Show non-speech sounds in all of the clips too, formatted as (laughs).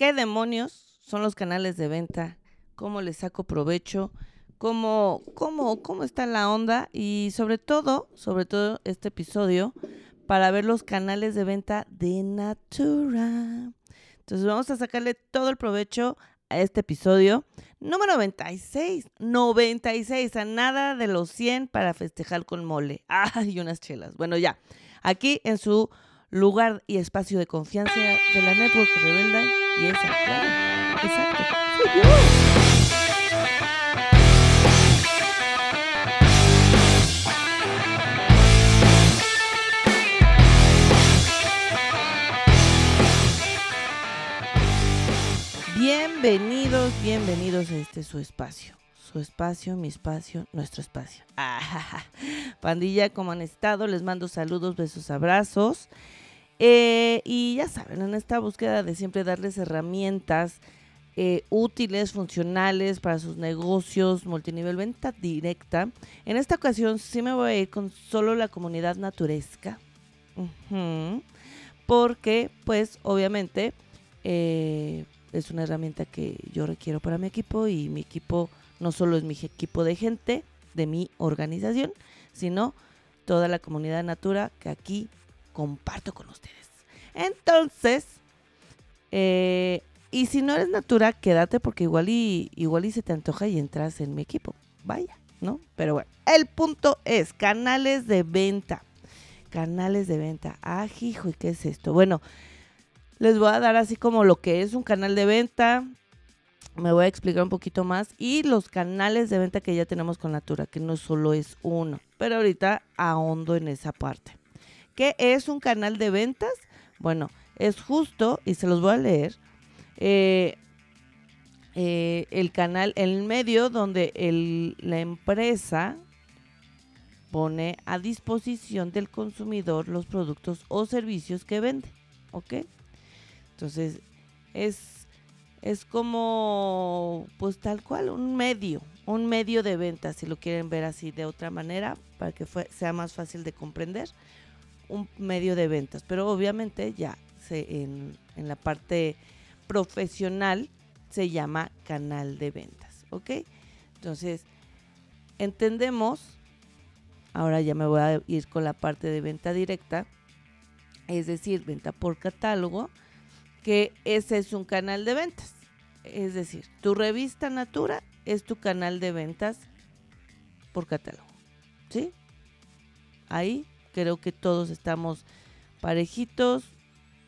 ¿Qué demonios son los canales de venta? ¿Cómo les saco provecho? ¿Cómo, cómo, cómo está la onda? Y sobre todo, sobre todo este episodio, para ver los canales de venta de Natura. Entonces vamos a sacarle todo el provecho a este episodio número 96. 96, a nada de los 100 para festejar con mole. (laughs) ¡Ay, unas chelas! Bueno, ya. Aquí en su lugar y espacio de confianza de la Network Rebelde. Y esa, claro, exacto, soy yo. Bienvenidos, bienvenidos a este su espacio. Su espacio, mi espacio, nuestro espacio. (laughs) Pandilla, ¿cómo han estado? Les mando saludos, besos, abrazos. Eh, y ya saben, en esta búsqueda de siempre darles herramientas eh, útiles, funcionales para sus negocios, multinivel venta directa. En esta ocasión sí me voy a ir con solo la comunidad naturesca. porque, pues, obviamente, eh, es una herramienta que yo requiero para mi equipo y mi equipo no solo es mi equipo de gente de mi organización, sino toda la comunidad Natura que aquí comparto con ustedes. Entonces, eh, y si no eres Natura, quédate porque igual y, igual y se te antoja y entras en mi equipo. Vaya, ¿no? Pero bueno, el punto es canales de venta. Canales de venta. Ah, ¿y qué es esto? Bueno, les voy a dar así como lo que es un canal de venta. Me voy a explicar un poquito más. Y los canales de venta que ya tenemos con Natura, que no solo es uno. Pero ahorita ahondo en esa parte. ¿Qué es un canal de ventas? Bueno, es justo, y se los voy a leer, eh, eh, el canal, el medio donde la empresa pone a disposición del consumidor los productos o servicios que vende. ¿Ok? Entonces, es, es como, pues tal cual, un medio, un medio de venta, si lo quieren ver así de otra manera, para que sea más fácil de comprender, un medio de ventas. Pero obviamente ya se, en, en la parte profesional se llama canal de ventas, ¿ok? Entonces, entendemos, ahora ya me voy a ir con la parte de venta directa, es decir, venta por catálogo, que ese es un canal de ventas. Es decir, tu revista Natura es tu canal de ventas por catálogo. ¿Sí? Ahí creo que todos estamos parejitos,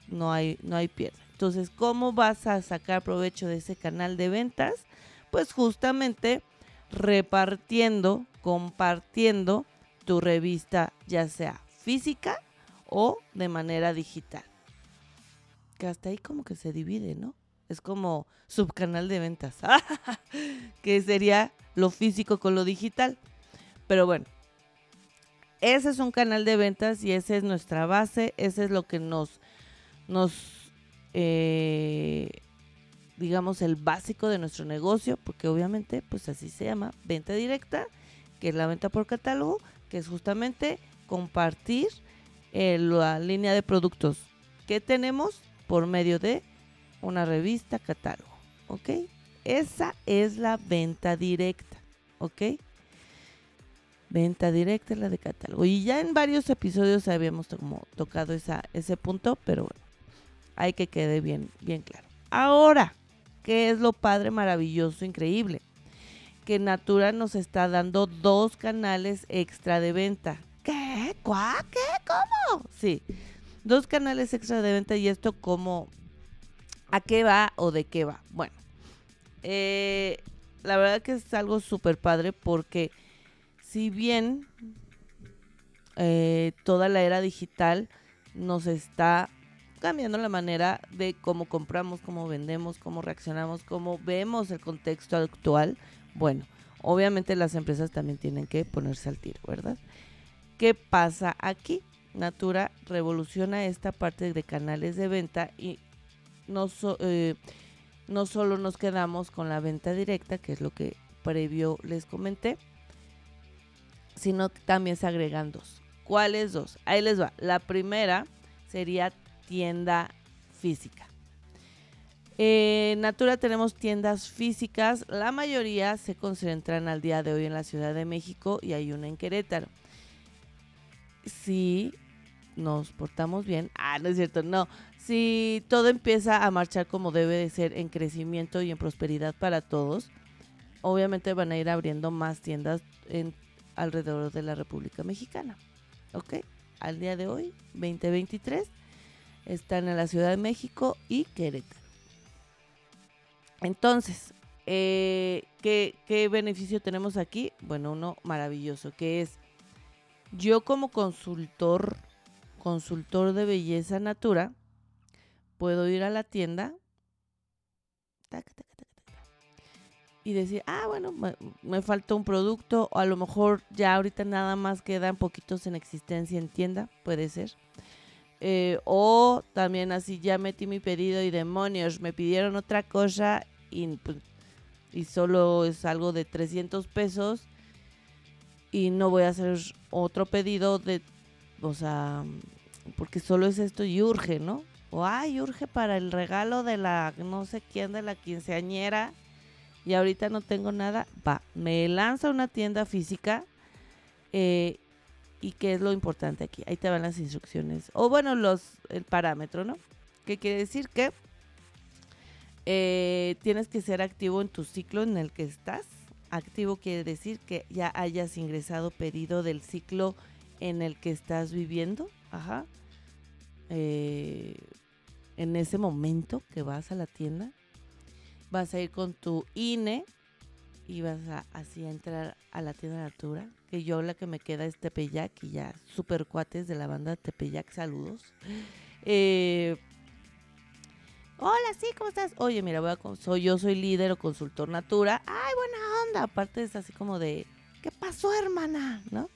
no hay, no hay pierde. Entonces, ¿cómo vas a sacar provecho de ese canal de ventas? Pues justamente repartiendo, compartiendo tu revista, ya sea física o de manera digital hasta ahí como que se divide, ¿no? Es como subcanal de ventas, (laughs) que sería lo físico con lo digital. Pero bueno, ese es un canal de ventas y esa es nuestra base, ese es lo que nos, nos eh, digamos, el básico de nuestro negocio, porque obviamente, pues así se llama, venta directa, que es la venta por catálogo, que es justamente compartir eh, la línea de productos que tenemos por medio de una revista catálogo, ¿ok? Esa es la venta directa, ¿ok? Venta directa es la de catálogo. Y ya en varios episodios habíamos tocado ese punto, pero bueno, hay que quede bien, bien claro. Ahora, ¿qué es lo padre, maravilloso, increíble? Que Natura nos está dando dos canales extra de venta. ¿Qué? ¿Cuá? ¿Qué? ¿Cómo? Sí Dos canales extra de venta y esto como a qué va o de qué va. Bueno, eh, la verdad que es algo súper padre porque si bien eh, toda la era digital nos está cambiando la manera de cómo compramos, cómo vendemos, cómo reaccionamos, cómo vemos el contexto actual, bueno, obviamente las empresas también tienen que ponerse al tiro, ¿verdad? ¿Qué pasa aquí? Natura revoluciona esta parte de canales de venta y no, eh, no solo nos quedamos con la venta directa, que es lo que previo les comenté, sino que también se agregan dos. ¿Cuáles dos? Ahí les va. La primera sería tienda física. En Natura tenemos tiendas físicas, la mayoría se concentran al día de hoy en la Ciudad de México y hay una en Querétaro. Si nos portamos bien, ah, no es cierto, no, si todo empieza a marchar como debe de ser en crecimiento y en prosperidad para todos, obviamente van a ir abriendo más tiendas en alrededor de la República Mexicana. ¿Ok? Al día de hoy, 2023, están en la Ciudad de México y Querétaro. Entonces, eh, ¿qué, ¿qué beneficio tenemos aquí? Bueno, uno maravilloso, que es yo como consultor, consultor de belleza natura, puedo ir a la tienda y decir, ah, bueno, me, faltó un producto, o a lo mejor ya ahorita nada más quedan poquitos en existencia en tienda, puede ser. Eh, o también así ya metí mi pedido y demonios, me pidieron otra cosa y, pues, y solo es algo de 300 pesos y no voy a hacer otro pedido de, o sea, porque solo es esto y urge, ¿no? O ay, urge para el regalo de la no sé quién, de la quinceañera y ahorita no tengo nada, va, me lanza una tienda física eh, y qué es lo importante aquí. Ahí te van las instrucciones. O bueno, los el parámetro, ¿no? ¿Qué quiere decir? Que eh, tienes que ser activo en tu ciclo en el que estás. Activo quiere decir que ya hayas ingresado pedido del ciclo en el que estás viviendo. Ajá. Eh, en ese momento que vas a la tienda vas a ir con tu INE y vas a así entrar a la tienda Natura. Que yo la que me queda es Tepeyac y ya super cuates de la banda Tepeyac, saludos. Eh, hola, sí, ¿cómo estás? Oye, mira, voy a, soy, yo soy líder o consultor Natura. Ay, buena onda. Aparte es así como de, ¿qué pasó, hermana? ¿No?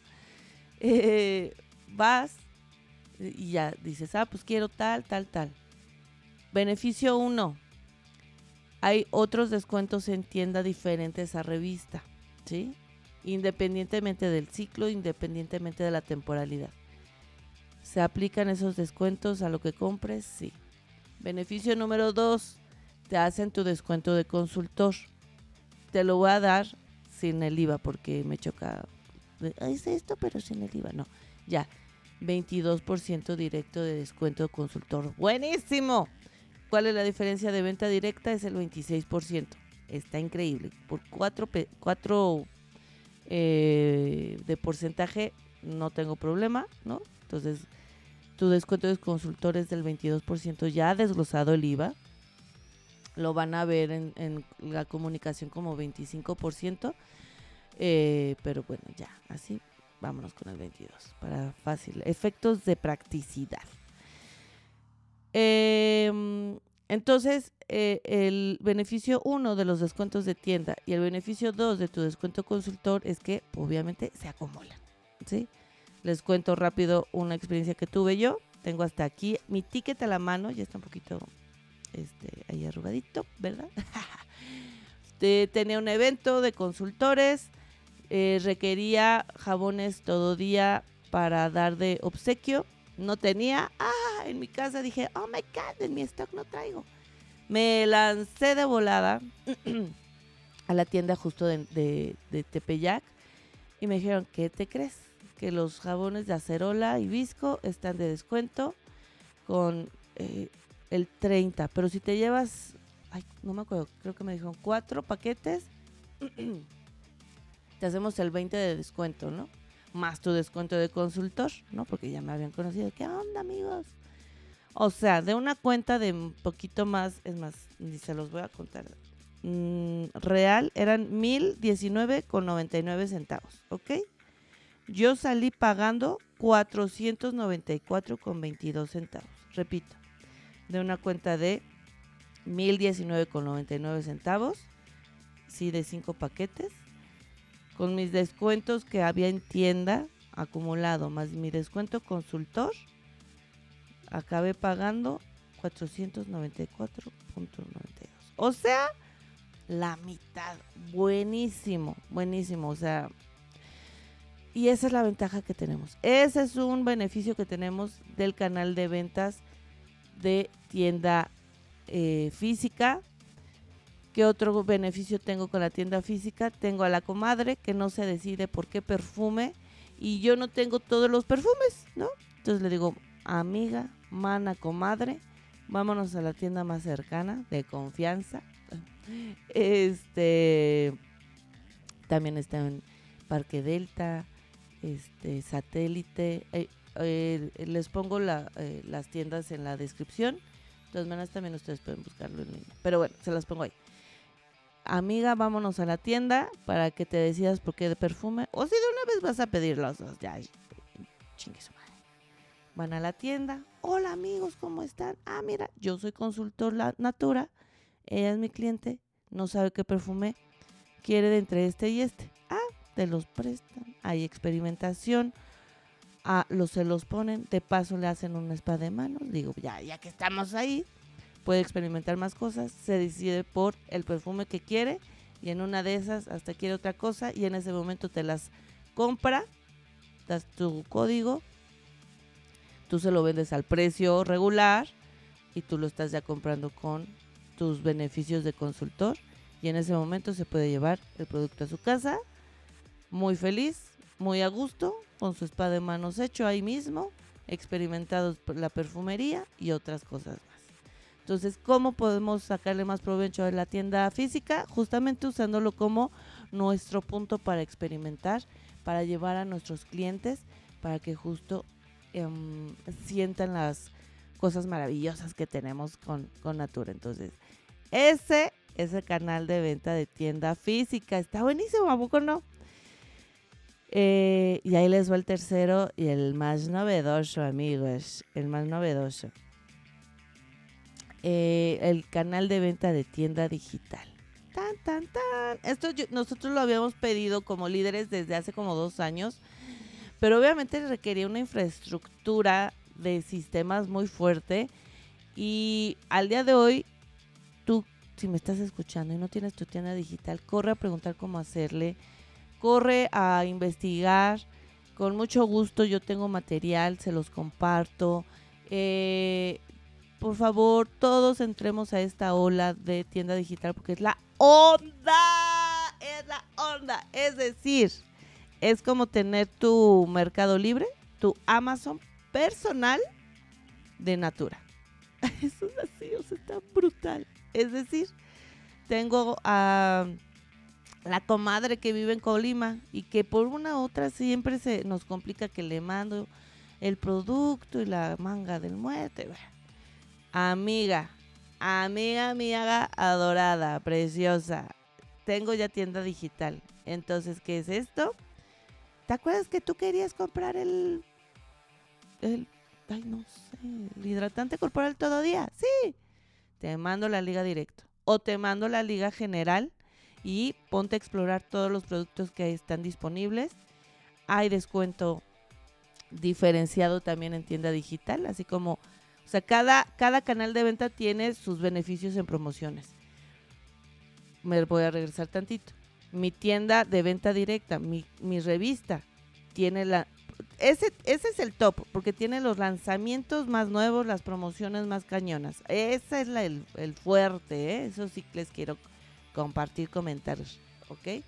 Eh, vas y ya dices, ah, pues quiero tal, tal, tal. Beneficio 1 hay otros descuentos en tienda diferentes a revista, ¿sí? Independientemente del ciclo, independientemente de la temporalidad. ¿Se aplican esos descuentos a lo que compres? Sí. Beneficio número dos, te hacen tu descuento de consultor. Te lo voy a dar sin el IVA porque me choca. Es esto, pero sin el IVA. No, ya. 22% directo de descuento de consultor. Buenísimo. ¿Cuál es la diferencia de venta directa? Es el 26%. Está increíble. Por 4, cuatro, eh, de porcentaje no tengo problema, ¿no? Entonces, tu descuento de consultores del 22% ya desglosado el IVA. Lo van a ver en, la comunicación como 25%. Eh, pero bueno, ya, así vámonos con el 22 para fácil. Efectos de practicidad. Em, entonces, eh, el beneficio 1 de los descuentos de tienda y el beneficio 2 de tu descuento consultor es que obviamente se acumulan. ¿sí? Les cuento rápido una experiencia que tuve yo. Tengo hasta aquí mi ticket a la mano, ya está un poquito este, ahí arrugadito, ¿verdad? (laughs) tenía un evento de consultores, eh, requería jabones todo día para dar de obsequio no tenía. Ah, en mi casa dije, oh my god, en mi stock no traigo. Me lancé de volada (clears throat) a la tienda justo de, Tepeyac y me dijeron, ¿qué te crees? Que los jabones de acerola y visco están de descuento con eh, el 30. Pero si te llevas, ay, no me acuerdo, creo que me dijeron cuatro paquetes, (clears throat) te hacemos el 20 de descuento, ¿no? Más tu descuento de consultor, ¿no? Porque ya me habían conocido. ¿Qué onda, amigos? O sea, de una cuenta de un poquito más, es más, ni se los voy a contar. Mm, real eran mil diecinueve con 99 centavos, ¿ok? Yo salí pagando 494 con 22 centavos. Repito, de una cuenta de mil diecinueve con 99 centavos, sí, de cinco paquetes con mis descuentos que había en tienda acumulado, más mi descuento consultor, acabé pagando 494.92. O sea, la mitad. Buenísimo, buenísimo. O sea, y esa es la ventaja que tenemos. Ese es un beneficio que tenemos del canal de ventas de tienda eh, física. ¿Qué otro beneficio tengo con la tienda física? Tengo a la comadre que no se decide por qué perfume y yo no tengo todos los perfumes, ¿no? Entonces le digo, amiga, mana, comadre, vámonos a la tienda más cercana, de confianza. (laughs) Este también está en Parque Delta, este satélite. Eh, eh, les pongo eh, las tiendas en la descripción. De todas maneras, también ustedes pueden buscarlo en línea. Pero bueno, se las pongo ahí. Amiga, vámonos a la tienda para que te decidas por qué de perfume. O si de una vez vas a pedir los dos. Ya, chingue su madre. Van a la tienda. Hola amigos, ¿cómo están? Ah, mira, yo soy consultor la Natura. Ella es mi cliente. No sabe qué perfume quiere de entre este y este. Ah, te los prestan. Hay experimentación los se los ponen, de paso le hacen un spa de manos, digo, ya, ya que estamos ahí, puede experimentar más cosas, se decide por el perfume que quiere y en una de esas hasta quiere otra cosa y en ese momento te las compra, das tu código, tú se lo vendes al precio regular y tú lo estás ya comprando con tus beneficios de consultor y en ese momento se puede llevar el producto a su casa muy feliz, muy a gusto con su espada de manos hecho ahí mismo, experimentados la perfumería y otras cosas más. Entonces, ¿cómo podemos sacarle más provecho a la tienda física? Justamente usándolo como nuestro punto para experimentar, para llevar a nuestros clientes, para que justo em, sientan las cosas maravillosas que tenemos con, con Natura. Entonces, ese es el canal de venta de tienda física. Está buenísimo, ¿a poco no? Eh, y ahí les va el tercero y el más novedoso, amigos. El más novedoso. Eh, el canal de venta de tienda digital. Tan, tan, tan. Esto nosotros lo habíamos pedido como líderes desde hace como dos años. Pero obviamente requería una infraestructura de sistemas muy fuerte. Y al día de hoy, tú, si me estás escuchando y no tienes tu tienda digital, corre a preguntar cómo hacerle corre a investigar. Con mucho gusto yo tengo material, se los comparto. Eh, por favor, todos entremos a esta ola de tienda digital porque es la onda, es la onda. Es decir, es como tener tu Mercado Libre, tu Amazon personal de Natura. (laughs) Eso es así, o sea, está brutal. Es decir, tengo a la comadre que vive en Colima y que por una u otra siempre se nos complica que le mando el producto y la manga del muerte. Amiga, amiga, amiga adorada, preciosa. Tengo ya tienda digital. Entonces, ¿qué es esto? ¿Te acuerdas que tú querías comprar el el ay no sé, el hidratante corporal todo día? Sí. Te mando la liga directo o te mando la liga general y ponte a explorar todos los productos que están disponibles. Hay descuento diferenciado también en tienda digital, así como, o sea, cada, cada canal de venta tiene sus beneficios en promociones. Me voy a regresar tantito. Mi tienda de venta directa, mi, revista, tiene la... Ese, ese es el top, porque tiene los lanzamientos más nuevos, las promociones más cañonas. Ese es el, el, fuerte, ¿eh? eso sí les quiero compartir comentarios, ¿ok?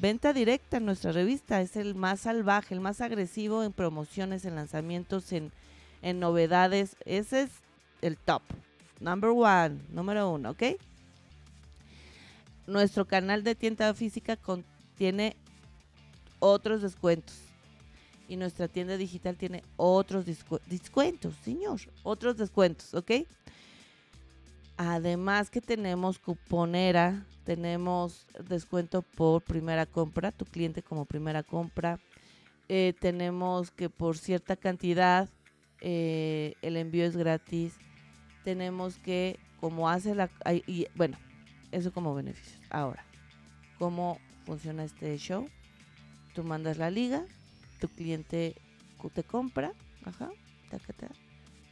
Venta directa nuestra revista es el más salvaje, el más agresivo en promociones, en lanzamientos, en, en novedades. Ese es el top. Number one, número uno, ¿ok? Nuestro canal de tienda física contiene otros descuentos. Y nuestra tienda digital tiene otros descuentos, señor. Otros descuentos, ¿ok? Además que tenemos cuponera, tenemos descuento por primera compra, tu cliente como primera compra. Eh, tenemos que por cierta cantidad eh, el envío es gratis. Tenemos que, como hace la... Y, bueno, eso como beneficios. Ahora, ¿cómo funciona este show? Tú mandas la liga, tu cliente te compra, ajá, taca,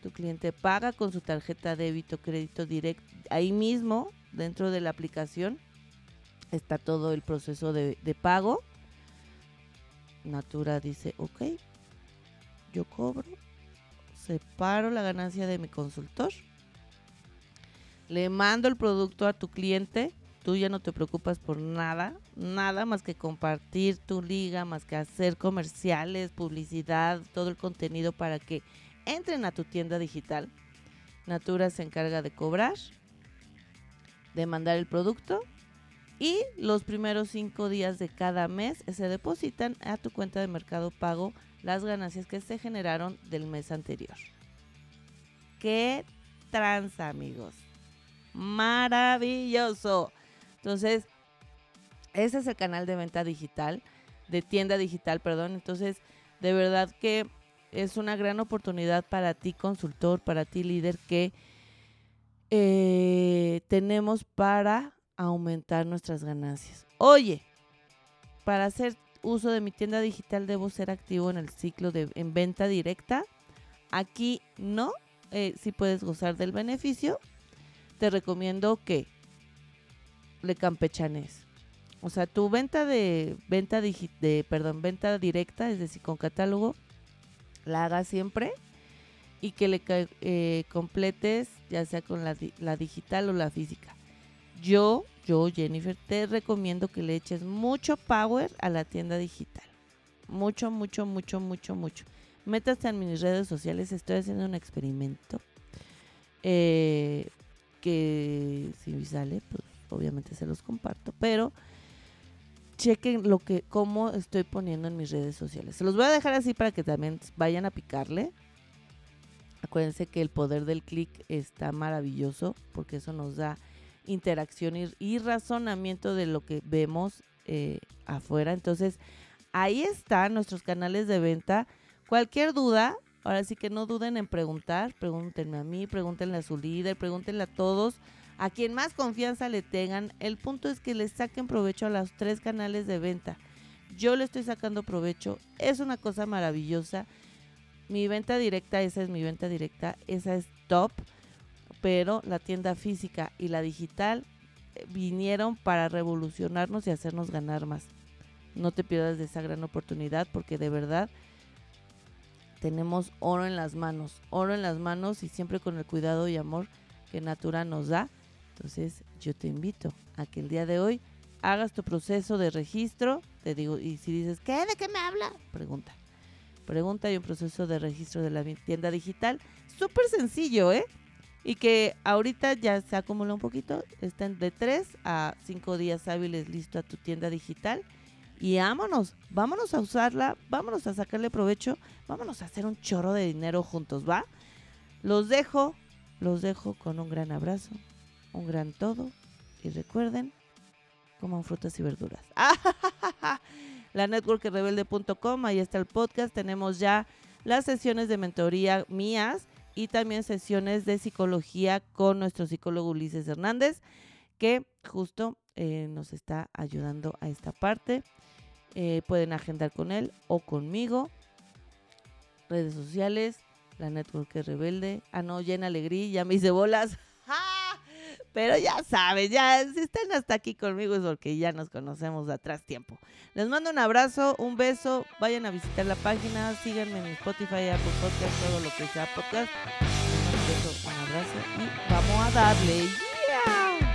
tu cliente paga con su tarjeta débito, crédito directo. Ahí mismo, dentro de la aplicación, está todo el proceso de, pago. Natura dice, ok, yo cobro, separo la ganancia de mi consultor, le mando el producto a tu cliente, tú ya no te preocupas por nada, nada más que compartir tu liga, más que hacer comerciales, publicidad, todo el contenido para que entren a tu tienda digital. Natura se encarga de cobrar, de mandar el producto y los primeros cinco días de cada mes se depositan a tu cuenta de mercado pago las ganancias que se generaron del mes anterior. ¡Qué tranza, amigos! Maravilloso. Entonces, ese es el canal de venta digital, de tienda digital, perdón. Entonces, de verdad que es una gran oportunidad para ti, consultor, para ti, líder, que eh, tenemos para aumentar nuestras ganancias. Oye, para hacer uso de mi tienda digital debo ser activo en el ciclo de en venta directa. Aquí no, eh, si puedes gozar del beneficio, te recomiendo que le campechanes. O sea, tu venta de venta de, perdón, venta directa, es decir, con catálogo, la hagas siempre y que le eh, completes ya sea con la, la digital o la física. Yo, yo, Jennifer, te recomiendo que le eches mucho power a la tienda digital. Mucho, mucho, mucho, mucho, mucho. Métase en mis redes sociales, estoy haciendo un experimento. Eh, que si sale, pues obviamente se los comparto, pero chequen lo que, cómo estoy poniendo en mis redes sociales. Se los voy a dejar así para que también vayan a picarle. Acuérdense que el poder del clic está maravilloso porque eso nos da interacción y, razonamiento de lo que vemos eh, afuera. Entonces, ahí están nuestros canales de venta. Cualquier duda, ahora sí que no duden en preguntar. Pregúntenme a mí, pregúntenle a su líder, pregúntenle a todos a quien más confianza le tengan. El punto es que les saquen provecho a los tres canales de venta. Yo le estoy sacando provecho. Es una cosa maravillosa. Mi venta directa, esa es mi venta directa, esa es top. Pero la tienda física y la digital eh, vinieron para revolucionarnos y hacernos ganar más. No te pierdas de esa gran oportunidad porque de verdad tenemos oro en las manos. Oro en las manos y siempre con el cuidado y amor que Natura nos da entonces yo te invito a que el día de hoy hagas tu proceso de registro. Te digo, y si dices, ¿qué? ¿De qué me habla? Pregunta. Pregunta y un proceso de registro de la tienda digital. Súper sencillo, ¿eh? Y que ahorita ya se acumula un poquito. Están de 3 a 5 días hábiles listo a tu tienda digital. Y vámonos, vámonos a usarla, vámonos a sacarle provecho, vámonos a hacer un chorro de dinero juntos, ¿va? Los dejo, los dejo con un gran abrazo, un gran todo y recuerden, coman frutas y verduras. (laughs) La networkrebelde.com, ahí está el podcast, tenemos ya las sesiones de mentoría mías y también sesiones de psicología con nuestro psicólogo Ulises Hernández, que justo eh, nos está ayudando a esta parte. Eh, pueden agendar con él o conmigo. Redes sociales, la Network Rebelde. Ah, no, llena alegría, ya me hice bolas. (laughs) Pero ya sabes, ya si están hasta aquí conmigo es porque ya nos conocemos de atrás tiempo. Les mando un abrazo, un beso, vayan a visitar la página, síganme en Spotify, Apple Podcast, todo lo que sea podcast. Un beso, un abrazo y vamos a darle. ¡Yeah!